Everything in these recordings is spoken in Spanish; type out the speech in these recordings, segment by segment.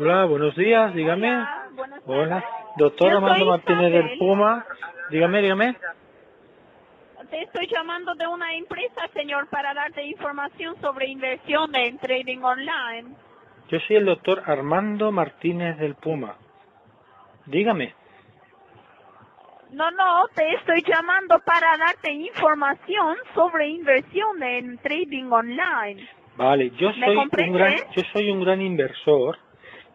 Hola, buenos días, dígame. Hola, buenas Hola, tardes. doctor Yo Armando soy Martínez del. Puma. Dígame, dígame. Te estoy llamando de una empresa, señor, para darte información sobre inversión en trading online. Yo soy el doctor Armando Martínez del Puma. Dígame. No, no, te estoy llamando para darte información sobre inversión en trading online. Vale, yo ¿Me soy un gran, yo soy un gran inversor.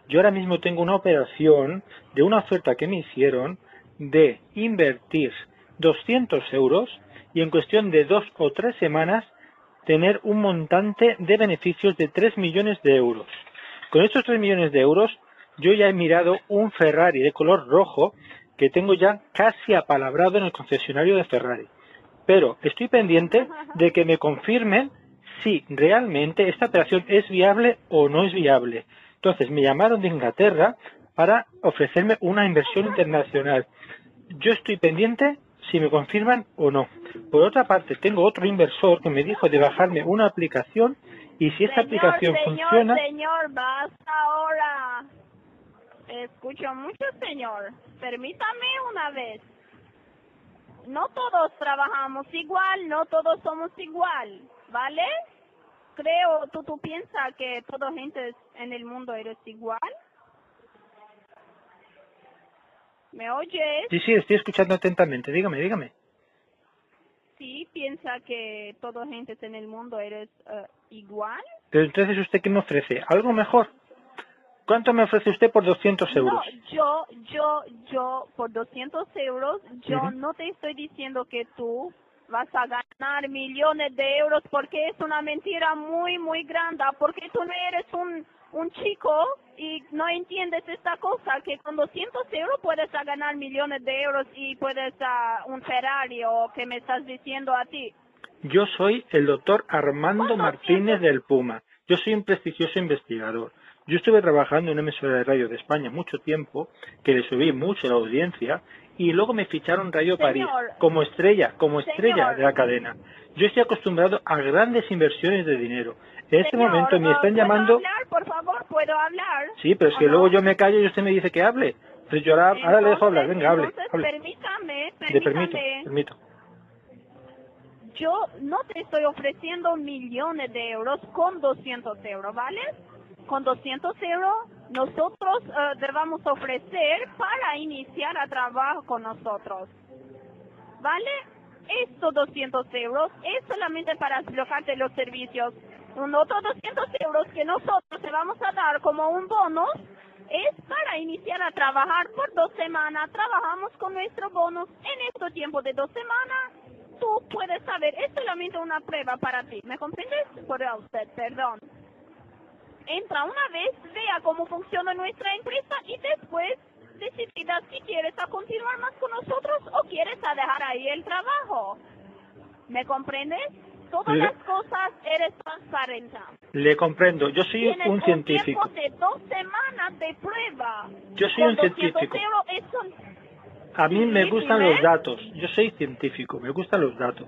Yo ahora mismo tengo una operación de una oferta que me hicieron de invertir 200 euros y en cuestión de dos o tres semanas tener un montante de beneficios de 3 millones de euros. Con estos 3 millones de euros yo ya he mirado un Ferrari de color rojo que tengo ya casi apalabrado en el concesionario de Ferrari. Pero estoy pendiente de que me confirmen si realmente esta operación es viable o no es viable. Entonces me llamaron de Inglaterra para ofrecerme una inversión internacional. Yo estoy pendiente si me confirman o no. Por otra parte, tengo otro inversor que me dijo de bajarme una aplicación y si esta señor, aplicación señor, funciona, señor, basta ahora. Escucho mucho, señor. Permítame una vez. No todos trabajamos igual, no todos somos igual, ¿vale? Creo, tú, tú piensas que toda gente en el mundo eres igual. ¿Me oyes? sí, sí, estoy escuchando atentamente. Dígame, dígame. Sí, piensa que toda gente en el mundo eres eh, igual. Pero entonces, ¿usted qué me ofrece? ¿Algo mejor? ¿Cuánto me ofrece usted por 200 euros? No, yo, yo, yo, por 200 euros, yo no te estoy diciendo que tú vas a ganar millones de euros porque es una mentira muy, muy grande, porque tú no eres un, un chico y no entiendes esta cosa, que con 200 euros puedes ganar millones de euros y puedes a un Ferrari o que me estás diciendo a ti. Yo soy el doctor Armando ¿Cuánto Martínez del Puma. Yo soy un prestigioso investigador. Yo estuve trabajando en una emisora de radio de España mucho tiempo, que le subí mucho la audiencia, y luego me ficharon Radio París como estrella, como estrella Señor. de la cadena. Yo estoy acostumbrado a grandes inversiones de dinero. En este Señor, momento me están ¿puedo llamando... hablar, por favor? ¿Puedo hablar? Sí, pero es ¿O que no? luego yo me callo y usted me dice que hable. Entonces yo ahora, ahora le dejo hablar. Entonces- Venga, hable. entonces, hable. permítame, Le permito, permítame. permito. Yo no te estoy ofreciendo millones de euros con 200 euros, ¿vale? Con 200 euros nosotros eh, debemos ofrecer para iniciar a trabajo con nosotros. ¿Vale? Estos 200 euros es solamente para explotarte los servicios. Un otro 200 euros que nosotros te vamos a dar como un bonus es para iniciar a trabajar por dos semanas. Trabajamos con nuestro bonus en este tiempo de dos semanas. Tú puedes saber, es solamente una prueba para ti. ¿Me comprendes? Por usted, perdón. Entra una vez, vea cómo funciona nuestra empresa y después decidas si quieres a continuar más con nosotros o quieres a dejar ahí el trabajo. ¿Me comprendes? Todas Le- las cosas eres transparente. Le comprendo. Yo soy Tienes un científico. tiempo de dos semanas de prueba. Yo soy un 200 científico. un- A mí me gustan los datos. Yo soy científico, me gustan los datos.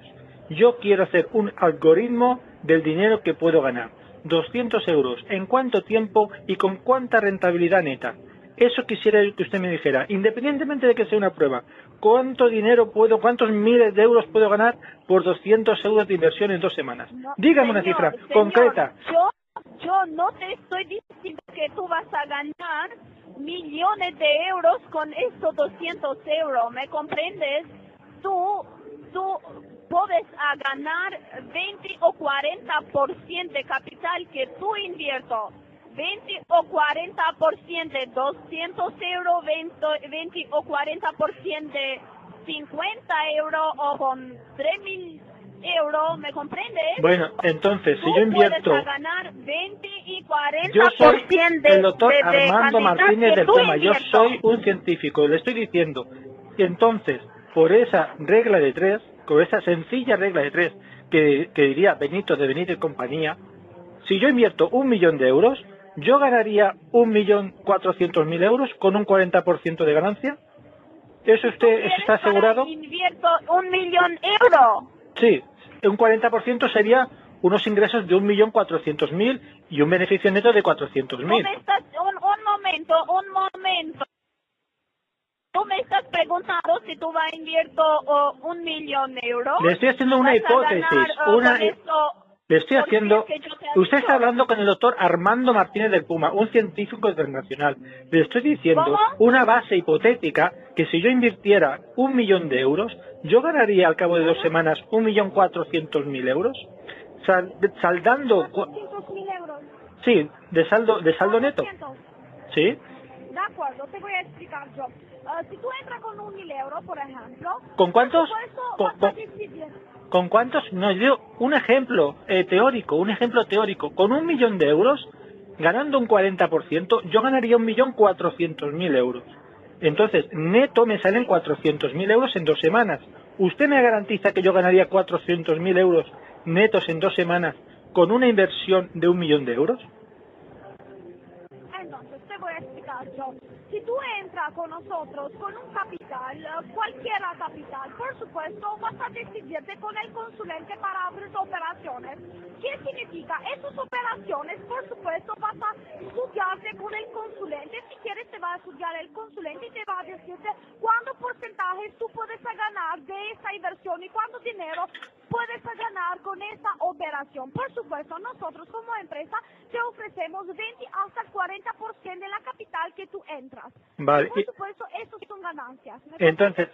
Yo quiero hacer un algoritmo del dinero que puedo ganar. 200 euros. ¿En cuánto tiempo y con cuánta rentabilidad neta? Eso quisiera que usted me dijera, independientemente de que sea una prueba. ¿Cuánto dinero puedo, cuántos miles de euros puedo ganar por 200 euros de inversión en dos semanas? No, Dígame una cifra señor, concreta. Yo, yo no te estoy diciendo que tú vas a ganar millones de euros con estos 200 euros, ¿me comprendes? Tú, tú puedes a ganar 20 o 40% de capital que tú invierto. 20 o 40% de 200 euros, 20, 20 o 40% de 50 euros o con 3 mil euros, ¿me comprendes? Bueno, entonces, si Tú yo invierto... puedes a ganar 20 y 40% Yo soy de, el doctor de- de Armando Martínez del tú Puma. Yo invierto. soy un científico, le estoy diciendo. Entonces, por esa regla de tres, con esa sencilla regla de tres que, que diría Benito de Benito y compañía, si yo invierto un millón de euros, yo ganaría un millón cuatrocientos mil euros con un 40% de ganancia. ¿Eso usted eso ¿Quieres está asegurado? invierto un millón euros. Sí, un 40% sería unos ingresos de un millón cuatrocientos mil y un beneficio neto de cuatrocientos Tú mil. me estás, un, un momento, un momento. Tú me estás preguntando si tú vas a invertir oh, un millón de euros. Le estoy haciendo una hipótesis, ganar, oh, una- esto Le estoy haciendo... es que Usted está hablando con el doctor Armando Martínez del Puma, un científico internacional. Le estoy diciendo ¿Cómo? una base hipotética que si yo invirtiera un millón de euros, yo ganaría al cabo de dos semanas un millón cuatrocientos mil euros, sal- saldando... 400.000 euros. Sí, de saldo, de saldo neto. 400. Sí. De acuerdo, te voy a explicar yo. Ah, si tú entras con un mil euros, por ejemplo, ¿Con cuántos? supuesto, Con- vas a con- decidir. ¿Con cuántos? No, yo digo un ejemplo eh, teórico, un ejemplo teórico. Con un millón de euros, ganando un 40%, yo ganaría un millón cuatrocientos mil euros. Entonces, neto me salen cuatrocientos mil euros en dos semanas. ¿Usted me garantiza que yo ganaría cuatrocientos mil euros netos en dos semanas con una inversión de un millón de euros? Entonces, te voy a explicar yo. Si tú entras con nosotros con un capital, eh, cualquier capital, por supuesto, vas a decidirte con el consulente para abrir operaciones. ¿Qué significa? Esas operaciones, por supuesto, vas a estudiarte con el consulente. Si quieres, te va a estudiar el consulente y te va a decirte cuánto porcentaje tú puedes ganar de esa inversión y cuánto dinero puedes ganar con esa operación. Por supuesto, nosotros como empresa te ofrecemos 20 hasta el 40% de la capital que tú entras. Vale. Por supuesto, eso son ganancias. ¿Me Entonces?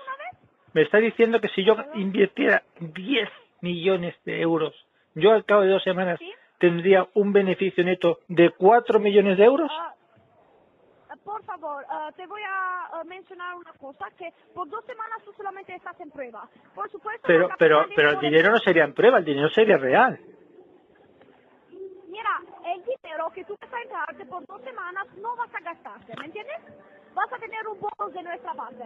Me está diciendo que si yo invirtiera 10 millones de euros, yo al cabo de dos semanas Sí. tendría un beneficio neto de 4 millones de euros. Ah, por favor, ah, te voy a ah, mencionar una cosa, que por dos semanas tú solamente estás en prueba. Por supuesto, Pero, pero, pero el dinero no sería en prueba, el dinero sería real. Mira, el dinero que tú vas a entrarte por dos semanas no vas a gastarte, ¿me entiendes? Vas a tener un bonus de nuestra parte.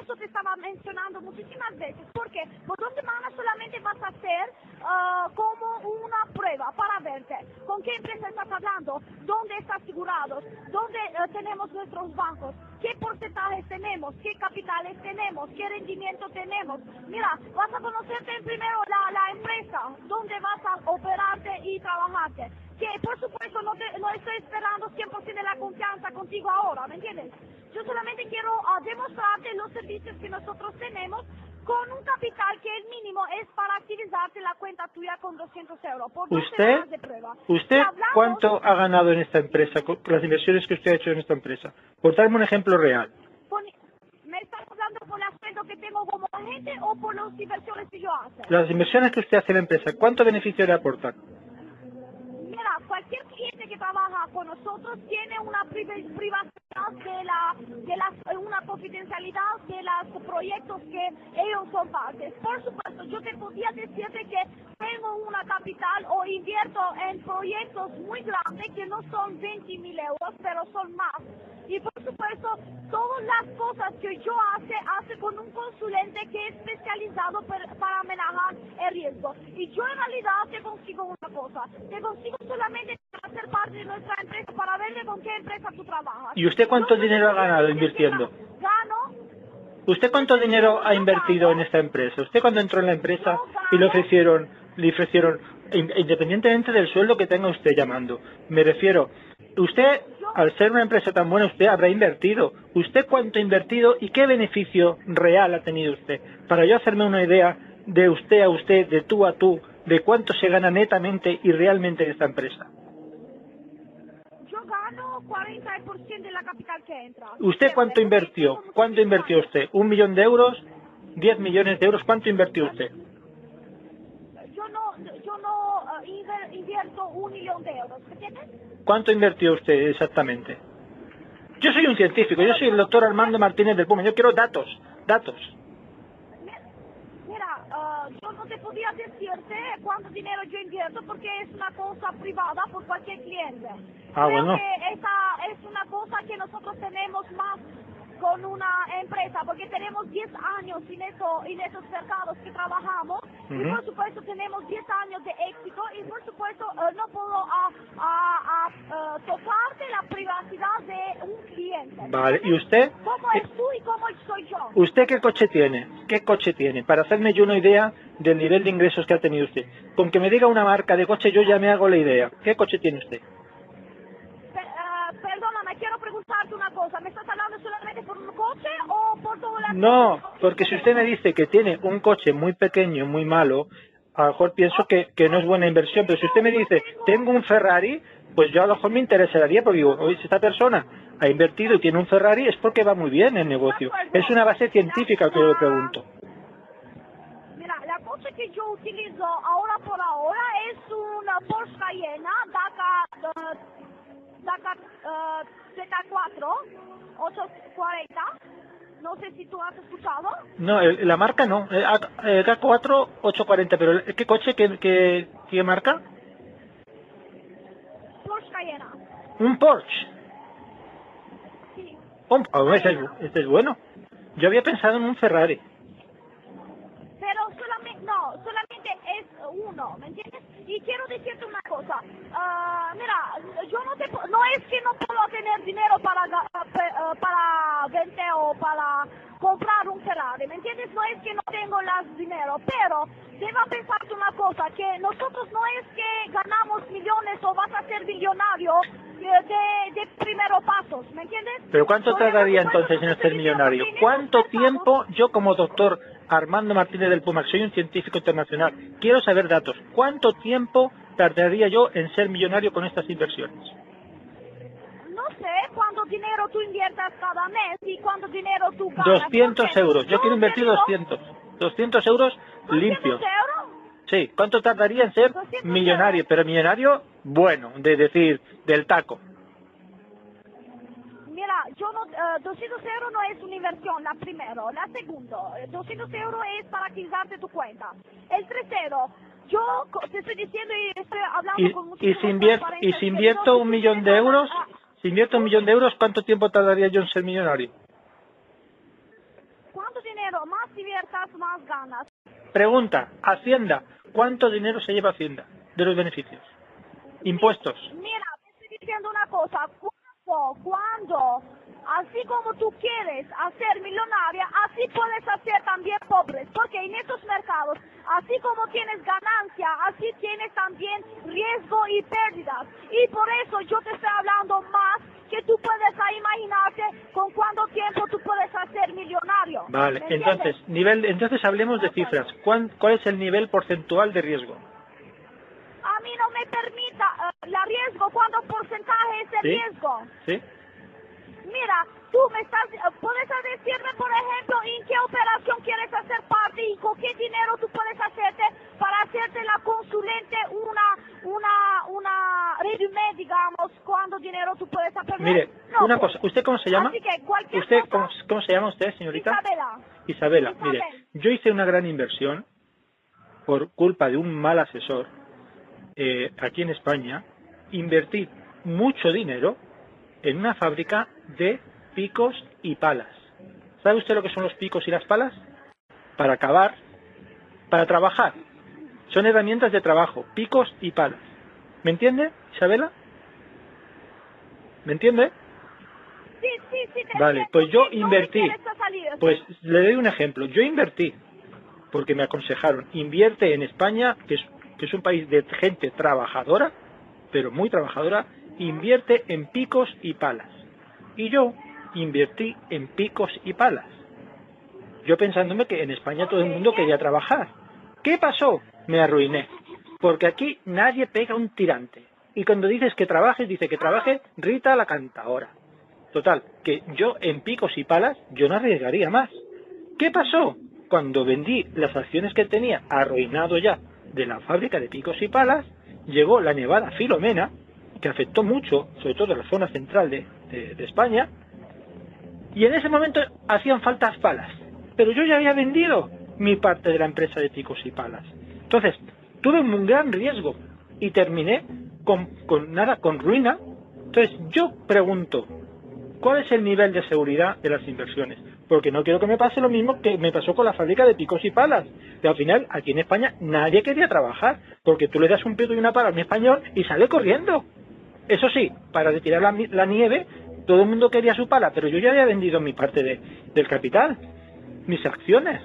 Eso te estaba mencionando muchísimas veces, porque por dos semanas solamente vas a hacer ah, como una prueba para verte con qué empresa estás hablando, dónde estás asegurado, dónde eh, tenemos nuestros bancos, qué porcentajes tenemos, qué capitales tenemos, qué rendimiento tenemos. Mira, vas a conocerte primero la, la empresa, dónde vas a operarte y trabajarte. Que por supuesto no, te- no estoy esperando 100% de la confianza contigo ahora, ¿me entiendes? Yo solamente quiero ah, demostrarte los servicios que nosotros tenemos con un capital que el mínimo es para activizarte la cuenta tuya con 200 euros por dos ¿Usted, semanas de prueba. usted hablamos- cuánto ha ganado en esta empresa, con las inversiones que usted ha hecho en esta empresa? Por darme un ejemplo real. ¿Me estás hablando por el aspecto que tengo como agente o por las inversiones que yo hago? Las inversiones que usted hace en la empresa, ¿cuánto beneficio le aportan? Trabaja con nosotros tiene una priva- privacidad de la, de las, eh, una confidencialidad de los proyectos que ellos son partes. Por supuesto, yo te podía decirte que tengo una capital o invierto en proyectos muy grandes que no son 20 mil euros, pero son más. Supuesto, todas las cosas que yo hace, hace con un consulente que es especializado per- para manejar el riesgo. Y yo en realidad te consigo una cosa, te consigo solamente hacer parte de nuestra empresa para verle con qué empresa tú trabajas. ¿Y usted cuánto Yo dinero ha ganado invirtiendo? Gano ¿Usted cuánto dinero ha invertido en esta empresa? ¿Usted cuando entró en la empresa y le ofrecieron, le ofrecieron, in- independientemente del sueldo que tenga usted llamando, me refiero, usted, al ser una empresa tan buena, usted habrá invertido. ¿Usted cuánto ha invertido y qué beneficio real ha tenido usted? Para yo hacerme una idea de usted a usted, de tú a tú, de cuánto se gana netamente y realmente en esta empresa. Yo gano 40% de la capital que entra. ¿Usted cuánto invirtió? ¿Cuánto invirtió usted? ¿Un millón de euros? ¿Diez millones de euros? ¿Cuánto invirtió usted? Yo no, yo no eh, inver- invierto un millón de euros, ¿me entiendes? ¿Cuánto invirtió usted exactamente? Yo soy un científico, yo soy el doctor Armando Martínez del Puma, yo quiero datos, datos. Mi- Mira, ah, yo no te podía decirte cuánto dinero yo invierto porque es una cosa privada por cualquier cliente. Ah, Creo bueno. que esa es una cosa que nosotros tenemos más con una empresa porque tenemos 10 años en, eso, en esos mercados que trabajamos y por supuesto tenemos 10 años de éxito y por supuesto eh, no puedo ah, ah, eh, tocarte la privacidad de un cliente. Vale, ¿y usted? ¿Cómo es tú y cómo soy yo? ¿Usted qué coche tiene? ¿Qué coche tiene? Para hacerme yo una idea del nivel de ingresos que ha tenido usted. Con que me diga una marca de coche yo ya me hago la idea. ¿Qué coche tiene usted? Pe- ah, perdóname, perdona, quiero preguntarte una cosa. ¿Me estás hablando solamente por un coche o por todo la... No, porque si usted me dice que tiene un coche muy pequeño, muy malo, a lo mejor pienso que, que no es buena inversión, pero si usted me dice, tengo un Ferrari, pues yo a lo mejor me interesaría, porque digo, oye, si esta persona ha invertido y tiene un Ferrari, es porque va muy bien el negocio. Es una base científica que yo le pregunto. Mira, la coche que yo utilizo ahora por ahora es una Porsche Cayenne DACA, eh, DACA eh, Z4 840. No sé si tú has escuchado. No, el- la marca no, eh, A- eh, K4 840, pero el- ¿qué coche, qué, qué, qué marca? Porsche Cayenne. Un Porsche. Sí. Oh, oh, este, es, este es bueno. Yo había pensado en un Ferrari. Pero solamente, no, solamente es uno, ¿me entiendes? Y quiero decirte una cosa. ah, mira, yo no te, no es que no puedo tener dinero para, pe- ah, para vender o para comprar un Ferrari, ¿me entiendes? No es que no tengo las dinero, pero deba pensarte una cosa, que nosotros no es que ganamos millones o vas a ser millonario de, de primeros pasos, ¿me entiendes? ¿Pero cuánto tardaría entonces en ser millonario? ¿Cuánto tiempo yo como doctor Armando Martínez del Pumac, soy un científico internacional, quiero saber datos, ¿cuánto tiempo tardaría yo en ser millonario con estas inversiones? No sé cuánto dinero tú inviertas cada mes y cuánto dinero tú ganas. 200 porque euros, yo quiero invertir tengo 200. 200 euros 200 limpios. euros. Sí, ¿cuánto tardaría en ser 200 millonario? Pero millonario bueno, de decir, del taco. Yo no, eh, 200 euros no es una inversión, la primero. La segundo, eh, 200 euros es para activarte tu cuenta. El tercero, yo te estoy diciendo y estoy hablando Y, con y muchísima si invierto, transparencia y si invierto un millón de euros, ah, si invierto un millón de euros, ¿cuánto tiempo tardaría yo en ser millonario? ¿Cuánto dinero más inviertas, más ganas? Pregunta, Hacienda, ¿cuánto dinero se lleva Hacienda de los beneficios? Impuestos. Mira, te estoy diciendo una cosa. Cuando, cuando, así como tú quieres hacer millonaria, así puedes hacer también pobres. Porque en estos mercados, así como tienes ganancia, así tienes también riesgo y pérdidas. Y por eso yo te estoy hablando más que tú puedes imaginarte con cuánto tiempo tú puedes hacer millonario. Vale, entonces, nivel, entonces hablemos de cifras. ¿Cuán- ¿Cuál es el nivel porcentual de riesgo? A mí no me permita eh, la riesgo, ¿cuánto porcentaje ¿Sí? riesgo? ¿Sí? Mira, tú me estás, eh, puedes decirme, por ejemplo, en qué operación quieres hacer parte y con qué dinero tú puedes hacerte para hacerte la consulente una, una, una resumen, digamos, cuánto dinero tú puedes hacer. Mire, No, una pues, cosa, ¿usted cómo se llama? Así que cualquier ¿Usted cosa, cómo, cómo se llama usted, señorita? Isabela, Isabela, Isabel. mire, yo hice una gran inversión por culpa de un mal asesor eh, aquí en España. Invertí mucho dinero en una fábrica de picos y palas. ¿Sabe usted lo que son los picos y las palas? Para cavar, para trabajar. Son herramientas de trabajo, picos y palas. ¿Me entiende, Isabela? ¿Me entiende? sí, sí, sí. te Vale, pues yo invertí. Pues le doy un ejemplo. Yo invertí, porque me aconsejaron, invierte en España, que es, que es un país de gente trabajadora, pero muy trabajadora, invierte en picos y palas. Y yo invertí en picos y palas. Yo pensándome que en España todo el mundo quería trabajar. ¿Qué pasó? Me arruiné. Porque aquí nadie pega un tirante. Y cuando dices que trabajes, dice que trabaje Rita la cantadora. Total, que yo en picos y palas, yo no arriesgaría más. ¿Qué pasó? Cuando vendí las acciones que tenía arruinado ya de la fábrica de picos y palas, llegó la nevada Filomena, que afectó mucho, sobre todo en la zona central de, España, y en ese momento hacían falta palas. Pero yo ya había vendido mi parte de la empresa de picos y palas. Entonces, tuve un gran riesgo y terminé con, nada, con ruina. Entonces, yo pregunto, ¿cuál es el nivel de seguridad de las inversiones? Porque no quiero que me pase lo mismo que me pasó con la fábrica de picos y palas. Que al final, aquí en España, nadie quería trabajar, porque tú le das un pico y una pala a un español y sale corriendo. Eso sí, para retirar la, nieve, todo el mundo quería su pala, pero yo ya había vendido mi parte de- del capital, mis acciones.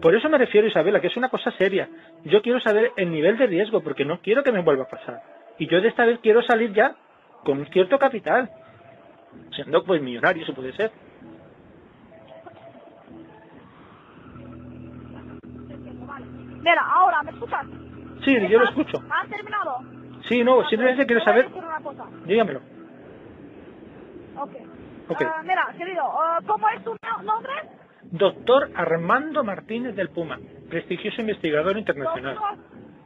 Por eso me refiero, Isabela, que es una cosa seria. Yo quiero saber el nivel de riesgo, porque no quiero que me vuelva a pasar. Y yo de esta vez quiero salir ya con un cierto capital. Siendo pues millonario, eso puede ser. Mira, ahora, ¿me escuchas? Sí, yo lo escucho. ¿Has terminado? Sí, no, simplemente quiero saber... decir una cosa. Dígamelo. Ok. Ok. Ah, mira, querido, ah, ¿cómo es tu no- nombre? Doctor Armando Martínez del Puma, prestigioso investigador internacional. Doctor,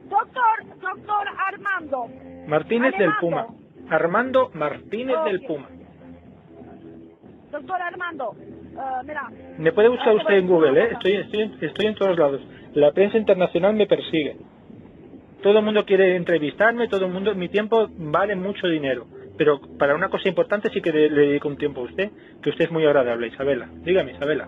doctor, doctor Armando. Martínez del Puma. Armando. Martínez del. Puma. Doctor Armando, ah, mira. Me puede buscar te usted en Google, ¿eh? Estoy, estoy, estoy en todos lados. La prensa internacional me persigue. Todo el mundo quiere entrevistarme, todo el mundo... Mi tiempo vale mucho dinero. Pero para una cosa importante sí que le, le dedico un tiempo a usted, que usted es muy agradable, Isabela. Dígame, Isabela.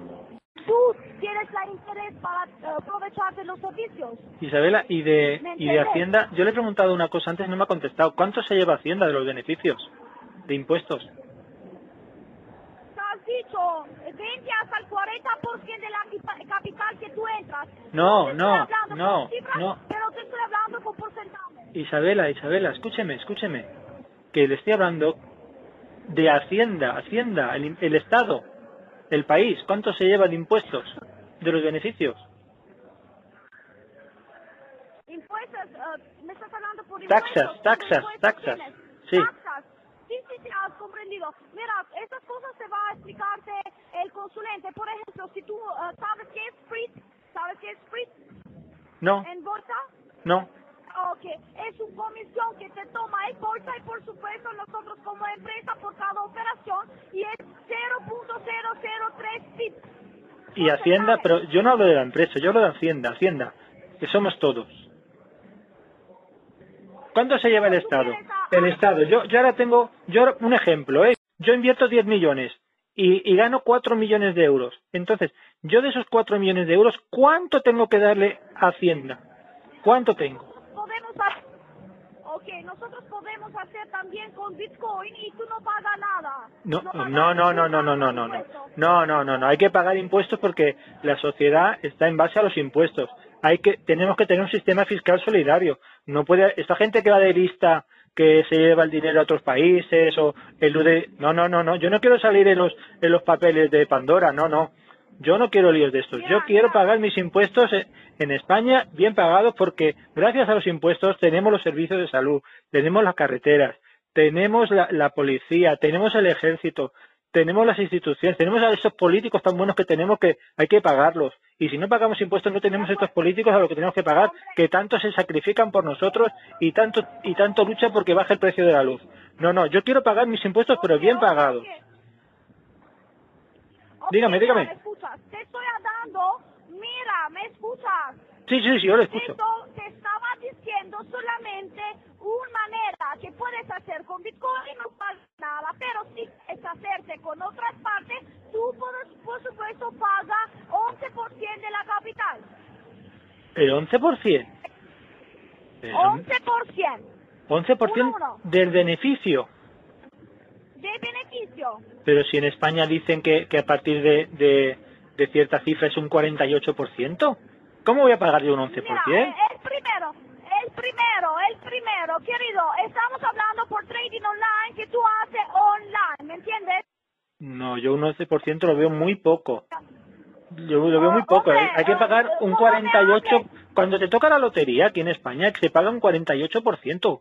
Tú tienes la interés para eh, aprovechar de los servicios. Isabela, y de, ¿Me y de? Hacienda, yo le he preguntado una cosa antes, no me ha contestado. ¿Cuánto se lleva Hacienda de los beneficios? De impuestos. Te has dicho, eh, 20 hasta el 40% de la capi- capital que tú entras. No, no, no. Te estoy hablando con porcentaje. Isabela, Isabela, escúcheme, escúcheme. Que le estoy hablando de Hacienda, Hacienda, el, el Estado, el país. ¿Cuánto se lleva de impuestos? De los beneficios. Impuestos, eh, me estás hablando por Taxas, impuestos. ¿Qué taxas, impuestos taxas. tienes? Sí. Taxas. Sí, sí, sí, has comprendido. Mira, estas cosas te va a explicarte el consulente. Por ejemplo, si tú eh, sabes qué es FRIT, ¿sabes qué es FRIT No, en bolsa? No. Ok, es una comisión que te toma el bolsa y por supuesto nosotros como empresa por cada operación y es 0.003 PIB. Y Hacienda, pero yo no hablo de la empresa, yo hablo de Hacienda, Hacienda, que somos todos. ¿Cuánto se lleva el Estado? El Estado, yo, yo ahora tengo, yo ahora- un ejemplo, ¿eh? Yo invierto 10 millones y, y gano 4 millones de euros. Entonces, yo de esos 4 millones de euros, ¿cuánto tengo que darle a Hacienda? ¿Cuánto tengo? Podemos hacer, ok, nosotros podemos hacer también con Bitcoin y tú no pagas nada. No, no, no, no, no, no, no, no, no, no, no, no, no, hay que pagar impuestos porque la sociedad está en base a los impuestos. Hay que, tenemos que tener un sistema fiscal solidario. No puede, esta gente que va de lista, que se lleva el dinero a otros países o elude, no, no, no, no, yo no quiero salir en los, en los papeles de Pandora, no, no. Yo no quiero líos de estos. Yo quiero pagar mis impuestos en- en España bien pagados porque gracias a los impuestos tenemos los servicios de salud, tenemos las carreteras, tenemos la, policía, tenemos el ejército, tenemos las instituciones, tenemos a esos políticos tan buenos que tenemos que hay que pagarlos. Y si no pagamos impuestos no tenemos estos políticos a los que tenemos que pagar, que tanto se sacrifican por nosotros y tanto y tanto luchan porque baje el precio de la luz. No, no, yo quiero pagar mis impuestos pero bien pagados. Ok, Dígame, mira, dígame. ¿Me escuchas? Te estoy dando, mira, ¿me escuchas? Sí, sí, sí, yo lo Te, escucho. esto- te estaba diciendo solamente una manera que puedes hacer con Bitcoin no pasa nada, pero si quieres hacerte con otras partes, tú por, por supuesto pagas 11% de la capital. El 11%. El 11% 11% Uno, uno. del beneficio. De beneficio. Pero si en España dicen que, que a partir de, de, de cierta cifra es un 48%, ¿cómo voy a pagar yo un 11%? Mira, eh, el primero, el primero, el primero, querido, estamos hablando por trading online que tú haces online, ¿me entiendes? No, yo un 11% lo veo muy poco. Yo lo veo muy Oh, poco. hombre, ¿eh? Hay que eh, pagar un ¿cómo me 48%. haces? Cuando te toca la lotería aquí en España, se paga un 48%.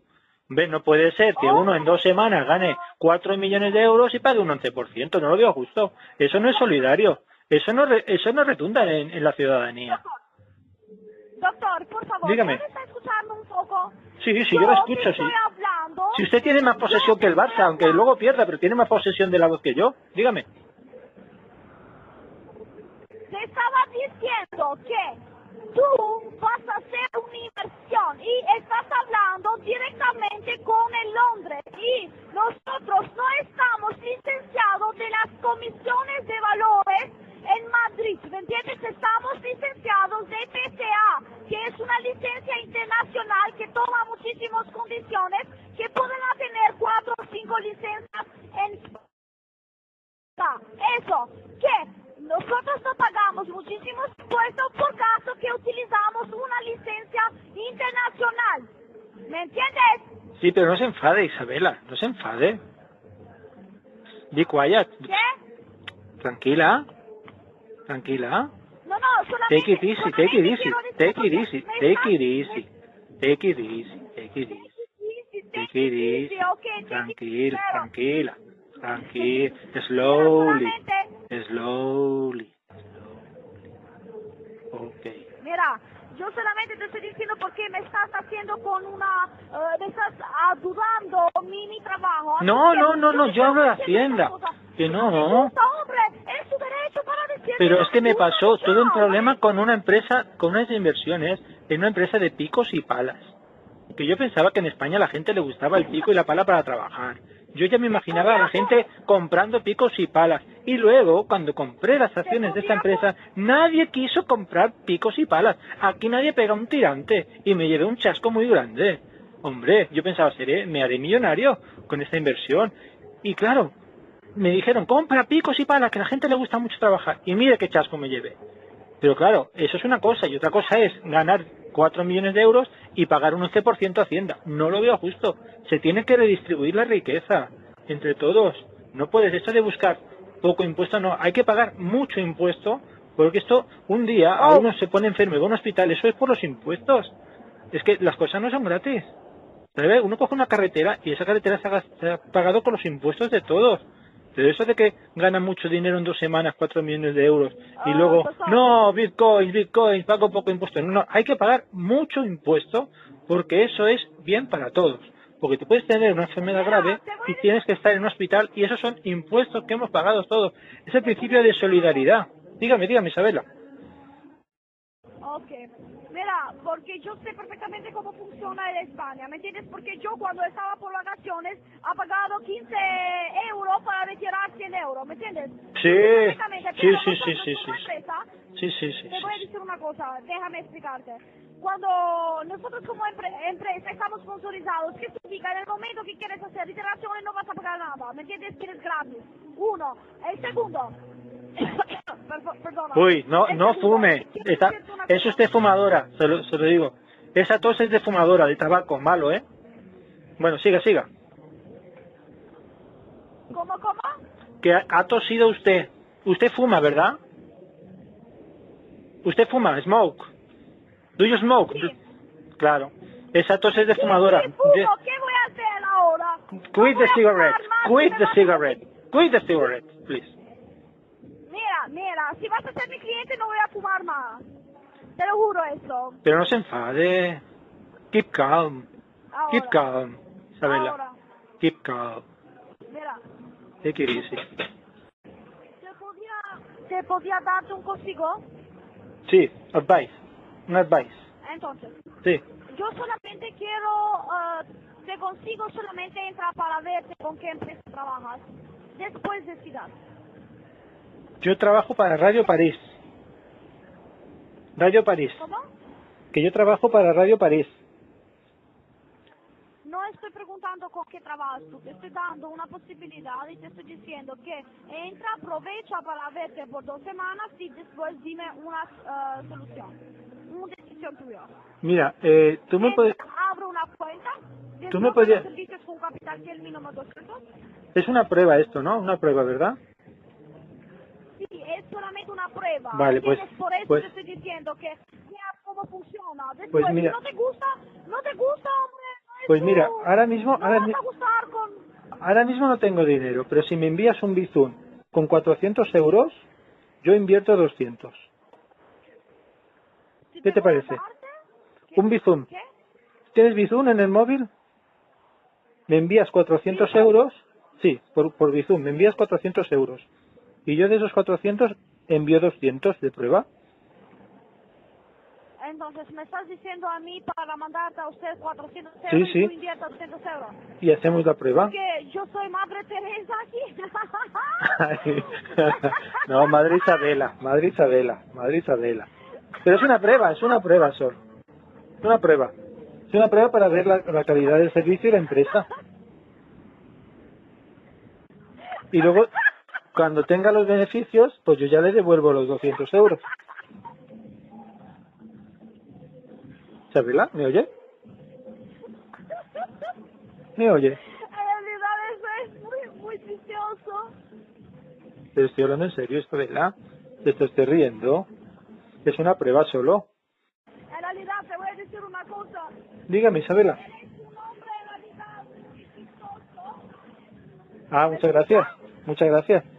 No puede ser que uno en dos semanas gane 4 millones de euros y pague un 11%. No lo veo justo. Eso no es solidario. Eso no, re- eso no retunda en, en la ciudadanía. Doctor, por favor, Dígame. ¿puede estar escuchando un poco? Sí, sí, yo lo escucho, sí. hablando. Si usted tiene más posesión que el Barça, aunque luego pierda, pero tiene más posesión de la voz que yo, dígame. Te estaba diciendo que tú vas a hacer una inversión. Y estás hablando directamente con el Londres y nosotros no estamos licenciados de las comisiones de valores en Madrid, ¿me entiendes? Estamos licenciados de PCA, que es una licencia internacional que toma muchísimas condiciones, que pueden tener cuatro o cinco licencias en eso, que nosotros no pagamos muchísimos impuestos por caso que utilizamos una licencia internacional. ¿Me entiendes? Sí, pero no se enfade, Isabela, no se enfade. Be quiet. ¿Qué? Tranquila. Tranquila. No, no, solamente... Take it easy, take it easy, take it easy, take it easy, take it easy, take it easy, take it easy. Tranquila, tranquila, tranquila, slowly, slowly. Okay. Mira, yo solamente te estoy diciendo porque me estás haciendo con una... eh, me estás ayudando mi, mi trabajo. No, no, no, no, yo hablo de Hacienda. Que no. Hombre, es su derecho para decirme Pero es que me pasó, tuve un problema con una empresa, con unas inversiones en una empresa de picos y palas. Que yo pensaba que en España a la gente le gustaba el pico y la pala para trabajar. Yo ya me imaginaba a la gente comprando picos y palas. Y luego, cuando compré las acciones de esta empresa, nadie quiso comprar picos y palas. Aquí nadie pega un tirante. Y me llevé un chasco muy grande. Hombre, yo pensaba, seré, me haré millonario con esta inversión. Y claro, me dijeron, compra picos y palas, que a la gente le gusta mucho trabajar. Y mire qué chasco me llevé. Pero claro, eso es una cosa, y otra cosa es ganar 4 millones de euros y pagar un 11% a Hacienda. No lo veo justo. Se tiene que redistribuir la riqueza entre todos. No puedes esto de buscar poco impuesto, no. Hay que pagar mucho impuesto, porque esto, un día, a Oh. uno se pone enfermo y va a un hospital, eso es por los impuestos. Es que las cosas no son gratis. Uno coge una carretera y esa carretera se ha pagado con los impuestos de todos. Pero eso de que ganan mucho dinero en dos semanas, cuatro millones de euros, y Ah, luego, pues, no, bitcoins, bitcoins, pago poco impuesto. No, no, hay que pagar mucho impuesto porque eso es bien para todos. Porque te puedes tener una enfermedad grave y tienes que estar en un hospital y esos son impuestos que hemos pagado todos. Es el principio de solidaridad. Dígame, dígame, Isabela. Mira, porque yo sé perfectamente cómo funciona en España, ¿me entiendes? Porque yo cuando estaba por vacaciones ha pagado 15 euros para retirar 100 euros, ¿me entiendes? Sí, sí, sí, sí, sí, sí. empresa, Sí, sí, sí. Te voy a decir una cosa, déjame explicarte. Cuando nosotros como empre- empresa estamos sponsorizados, ¿qué significa? En el momento que quieres hacer iteraciones no vas a pagar nada, ¿me entiendes? Tienes gratis. Uno. El segundo. Uy, no, no fume. Está, es de fumadora, se lo, se lo digo. Esa tos es de fumadora, de tabaco, malo, ¿eh? Bueno, siga, siga. ¿Cómo, cómo? Que ha, ha tosido usted. Usted fuma, ¿verdad? Usted fuma, smoke. Do you smoke? Sí. Claro. Esa tos es de fumadora. sí, fumo. De- ¿Qué voy a hacer ahora? Quit the cigarette. Quit the cigarette. Quit the cigarette, please. Si vas a ser mi cliente no voy a fumar más. Te lo juro eso. Pero no se enfade. Keep calm. Ahora. Keep calm, Isabela. Ahora. Keep calm. Mira, it easy. ¿te podía, te podía darte un consigo? Sí, advice. Un advice. Entonces, Sí. yo solamente quiero, eh, te consigo solamente entrar para verte con qué empresa trabajas. Después decidas. Yo trabajo para Radio París. Radio París. ¿Cómo? Que yo trabajo para Radio París. No estoy preguntando con qué trabajas tú, te estoy dando una posibilidad y te estoy diciendo que entra, aprovecha para verte por dos semanas y después dime una eh, solución, una decisión tuya. Mira, eh, tú me puedes... Abro una cuenta, Tú me podías- servicios con capital que el mínimo 200. Es una prueba esto, ¿no? Una prueba, ¿verdad? Sí, es solamente una prueba. Vale, pues-. Por eso pues- te estoy diciendo que veas cómo funciona. Después, Pues mira- si no te gusta, no te gusta, hombre. no es Pues tu- mira, ahora mismo- No ahora vas mi- a gustar con... Ahora mismo no tengo dinero, pero si me envías un Bizum con 400 euros, yo invierto 200. si ¿Qué te puedo parece? ¿qué? Un Bizum. ¿Qué? ¿Tienes Bizum en el móvil? Me envías 400 Sí. euros. Sí, por, por Bizum, me envías 400 euros. Y yo de esos 400 envío 200 de prueba. Entonces, me estás diciendo a mí para mandarte a usted 400 euros Sí, y sí. tú inviertas 200 euros. Y hacemos la prueba. Porque yo soy Madre Teresa aquí. no, Madre Isabela, Madre Isabela, Madre Isabela. Pero es una prueba, es una prueba, Sol. Es una prueba. Es una prueba para ver la, la calidad del servicio y la empresa. Y luego, cuando tenga los beneficios, pues yo ya le devuelvo los 200 euros. ¿Isabela? ¿Me oye? ¿Me oye? En realidad eso es muy, muy delicioso. Pero estoy hablando en serio, esto, ¿verdad? Te estás riendo. Es una prueba solo. En realidad, te voy a decir una cosa. Dígame, Isabela. Ah, muchas gracias. Muchas gracias.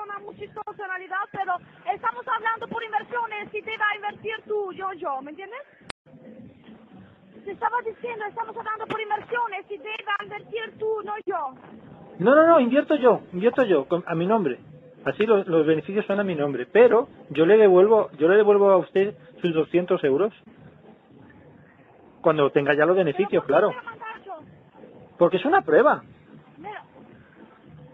Entonces, esta es un, un persona muy chistosa en realidad, pero estamos hablando por inversiones, si te va a invertir tú, yo, yo, ¿me entiendes? Te estaba diciendo, estamos hablando por inversiones, si te va a invertir tú, no yo. No, no, no, invierto yo, invierto yo, a mi nombre. Así los, los beneficios son a mi nombre. Pero yo le devuelvo, yo le devuelvo a usted sus 200 euros cuando tenga ya los beneficios, claro. Porque es una prueba. Mira,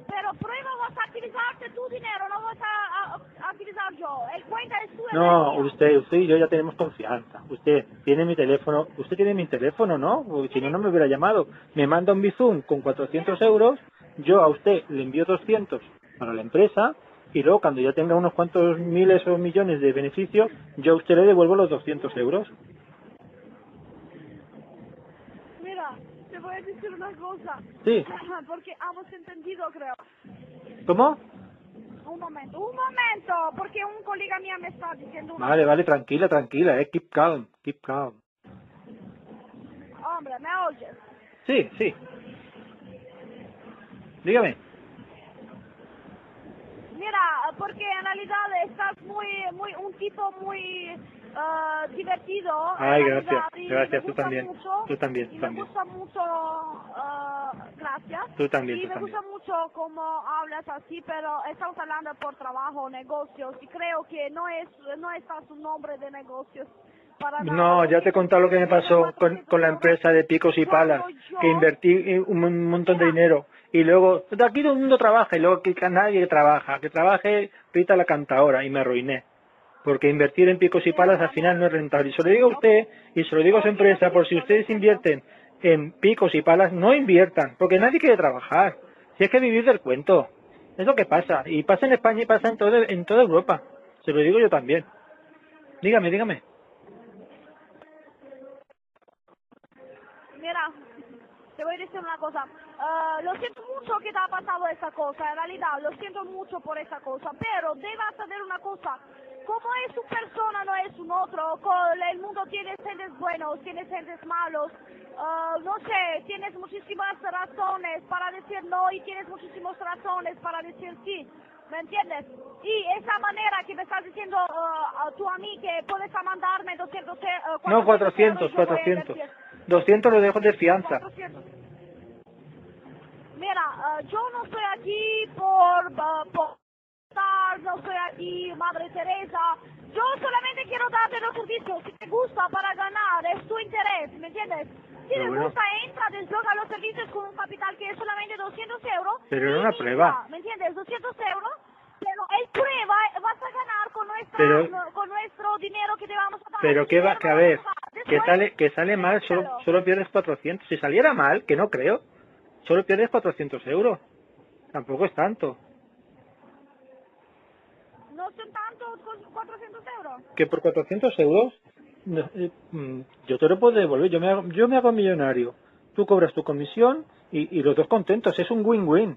pero prueba vas a utilizarte tu dinero, no vas a, a- a utilizar yo. El cuenta es tuya. No, usted, usted y yo ya tenemos confianza. Usted tiene mi teléfono, usted tiene mi teléfono, ¿no? Porque si no, no me hubiera llamado. Me manda un Bizum con 400 euros, yo a usted le envío 200 para la empresa y luego cuando ya tenga unos cuantos miles o millones de beneficios, yo a usted le devuelvo los 200 euros. Mira, te voy a decir una cosa. Sí. Porque hemos entendido, creo. ¿Cómo? Un momento, un momento, porque un colega mío me está diciendo una Vale, vale, tranquila, tranquila, eh. Keep calm, keep calm. Hombre, ¿me oyes? Sí, sí. Dígame. Mira, porque en realidad estás muy, muy, un tipo muy eh, divertido. Ay, gracias, gracias, me tú también, mucho, tú también, tú me también. gusta mucho, eh, gracias. Tú también, Y tú me también. gusta mucho cómo hablas así, pero estamos hablando por trabajo, negocios, y creo que no es, no está su nombre de negocios. Para nada, No, ya te he contado lo que me pasó con, 400 con la empresa de picos y palas, que invertí un, montón de dinero y luego, de aquí todo el mundo trabaja y luego que nadie trabaja, que trabaje Rita la cantadora y me arruiné. Porque invertir en picos y palas al final no es rentable. Y se lo digo a usted y se lo digo a su empresa, por si ustedes invierten en picos y palas, no inviertan, porque nadie quiere trabajar. Si es que vivir del cuento. Es lo que pasa. Y pasa en España y pasa en, todo, en toda Europa. Se lo digo yo también. Dígame, dígame. Mira, te voy a decir una cosa. Ah, lo siento mucho que te ha pasado esa cosa, en realidad, lo siento mucho por esa cosa, pero debas saber una cosa. Como es una persona, no es un otro. El mundo tiene gentes buenos, tiene gentes malos. Ah, no sé, tienes muchísimas razones para decir no y tienes muchísimas razones para decir sí. ¿Me entiendes? Y esa manera que me estás diciendo ah, a tú a mí que puedes mandarme 200 eh, No, 400, euros, yo voy a 400. invertir. 200 lo dejo de fianza. 400. Mira, ah, yo no estoy aquí por, ah, por no estoy aquí, Madre Teresa. Yo solamente quiero darte los servicios. Si te gusta para ganar, es tu interés, ¿me entiendes? Si te bueno. gusta, entra, desbloquea los servicios con un capital que es solamente 200 euros. Pero era una prueba. ¿Me entiendes? 200 euros. Pero es prueba, vas a ganar con, nuestra, Pero- con nuestro dinero que te vamos a pagar. Pero que va, que a ver, que sale, que sale mal, solo, solo pierdes 400. Si saliera mal, que no creo, solo pierdes 400 euros. Tampoco es tanto. No son tantos con 400 euros. Que por 400 euros, yo te lo puedo devolver, yo me hago, yo me hago millonario. Tú cobras tu comisión y, y los dos contentos, es un win-win.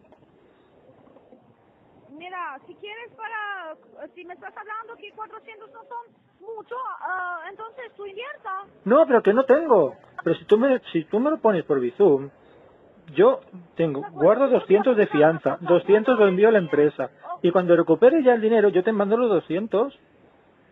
Mira, si quieres para, si me estás hablando que 400 no son mucho, ah, entonces tú invierta. No, pero que no tengo. Pero si tú me, si tú me lo pones por Bizum, yo tengo, guardo 200 de fianza, 200 lo envío a la empresa. Y cuando recupere ya el dinero, yo te mando los 200.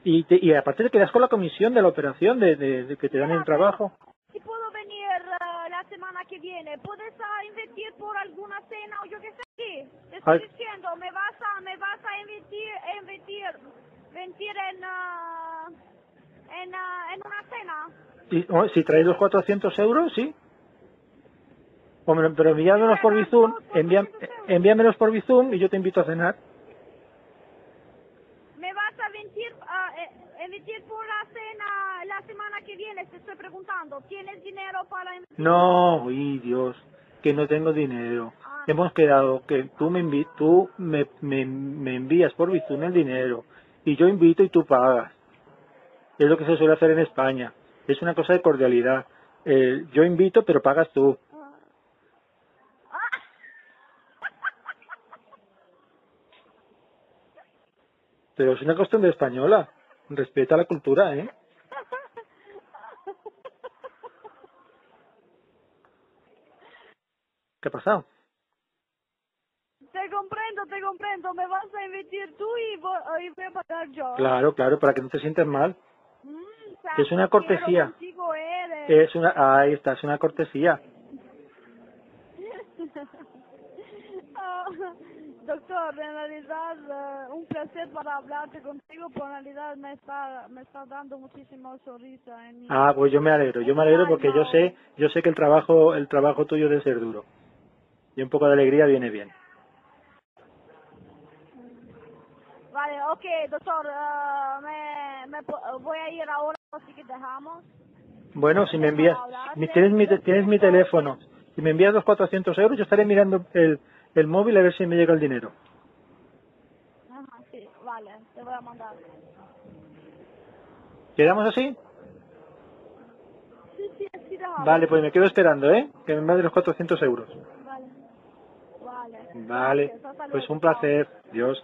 Y, te- y aparte te quedas con la comisión de la operación de, de- de que te dan el trabajo. Si puedo venir ah, la semana que viene, ¿puedes ah, invertir por alguna cena o yo qué sé? Sí, te estoy Ay. diciendo, me vas a, me vas a invertir, invertir, invertir en, ah, en, ah, en una cena. Y, o, si traes los 400 euros, sí. Pero envíamelos por Bizum, envía, envíamelos por Bizum y yo te invito a cenar. ¿Tienes dinero para? No, uy, Dios, que no tengo dinero. Hemos quedado que tú me invi tú me, me, me envías por Bitcoin el dinero y yo invito y tú pagas. Es lo que se suele hacer en España. Es una cosa de cordialidad. Eh, yo invito, pero pagas tú. Pero es una costumbre española. Respeta la cultura, ¿eh? ¿Qué ha pasado? Te comprendo, te comprendo. Me vas a invitar tú y voy, y voy a pagar yo. Claro, claro, para que no te sientas mal. Mm, Es una cortesía. eres. Es una, ahí está, es una cortesía. Ah, Doctor, en realidad eh, un placer para hablarte contigo, pero en realidad me está, me está dando muchísimo sonrisa en mi... Ah, pues yo me alegro, yo me alegro porque yo sé, yo sé que el trabajo, el trabajo tuyo debe ser duro. Y un poco de alegría viene bien. Vale, ok, doctor, eh, me, me voy a ir ahora, así que dejamos. Bueno, si me envías, tienes mi, tienes mi teléfono. Si me envías los 400 euros, yo estaré mirando el, el móvil a ver si me llega el dinero. Ajá, sí, vale, te voy a mandar. ¿Quedamos así? Sí, sí, sí, dejamos. Vale, pues me quedo esperando, ¿eh? Que me mandes los 400 euros. Vale. Vale. Vale, pues un placer. Dios.